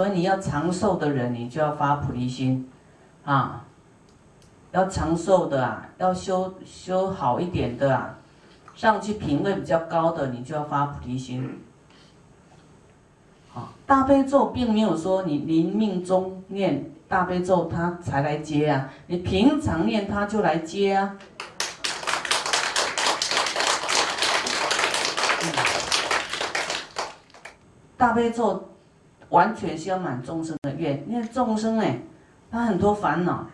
所以你要长寿的人，你就要发菩提心，啊，要长寿的啊，要修修好一点的啊，上去品位比较高的，你就要发菩提心。好，大悲咒并没有说你临命中念大悲咒，他才来接啊，你平常念他就来接啊。大悲咒完全是要满众生的愿，因为众生哎，他很多烦恼，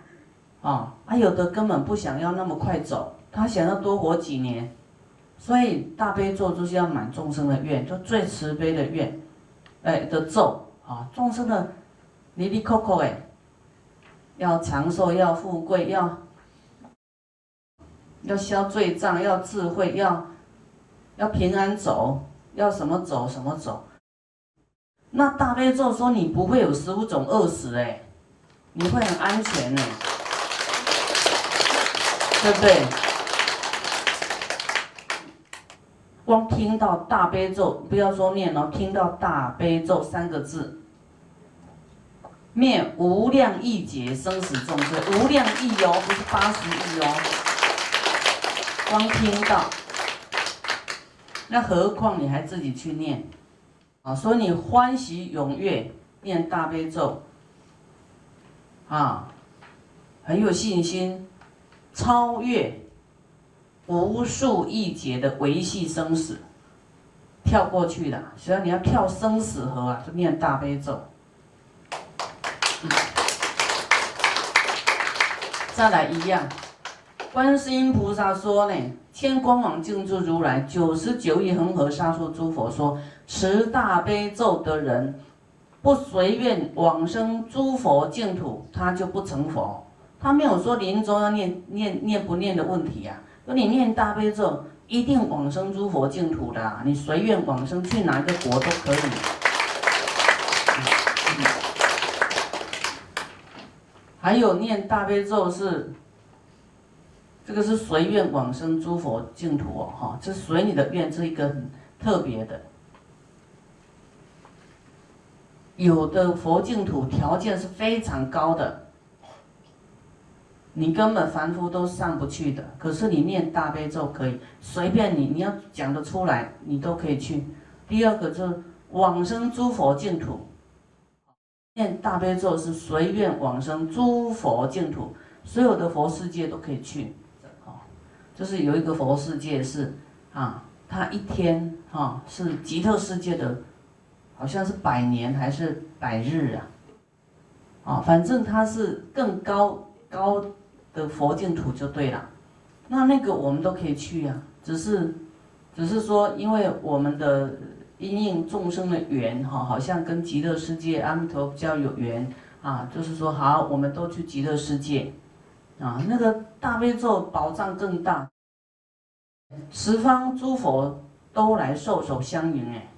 啊，他有的根本不想要那么快走，他想要多活几年，所以大悲咒就是要满众生的愿，就最慈悲的愿，哎的咒啊，众生的离离扣扣哎，要长寿，要富贵，要要消罪障，要智慧，要要平安走，要什么走什么走。那大悲咒说你不会有十五种饿死哎，你会很安全呢，对不对？光听到大悲咒，不要说念哦，听到大悲咒三个字，灭无量亿劫生死众生，无量亿哦，不是八十亿哦。光听到，那何况你还自己去念？啊，所以你欢喜踊跃念大悲咒，啊，很有信心，超越无数亿劫的维系生死，跳过去的。所以你要跳生死河啊，就念大悲咒。再来一样，观世音菩萨说呢，天光往净住如来，九十九亿恒河沙数诸佛说。持大悲咒的人，不随愿往生诸佛净土，他就不成佛。他没有说临终要念念念不念的问题呀。说你念大悲咒，一定往生诸佛净土的。你随愿往生去哪一个国都可以。还有念大悲咒是，这个是随愿往生诸佛净土哦，哈，这随你的愿，这一个很特别的。有的佛净土条件是非常高的，你根本凡夫都上不去的。可是你念大悲咒可以，随便你，你要讲得出来，你都可以去。第二个就是往生诸佛净土，念大悲咒是随愿往生诸佛净土，所有的佛世界都可以去。就是有一个佛世界是啊，他一天哈是极乐世界的。好像是百年还是百日啊？啊，反正它是更高高的佛净土就对了。那那个我们都可以去呀，只是只是说，因为我们的因应众生的缘哈，好像跟极乐世界阿弥陀比较有缘啊。就是说，好，我们都去极乐世界啊，那个大悲咒宝藏更大，十方诸佛都来受手相迎哎。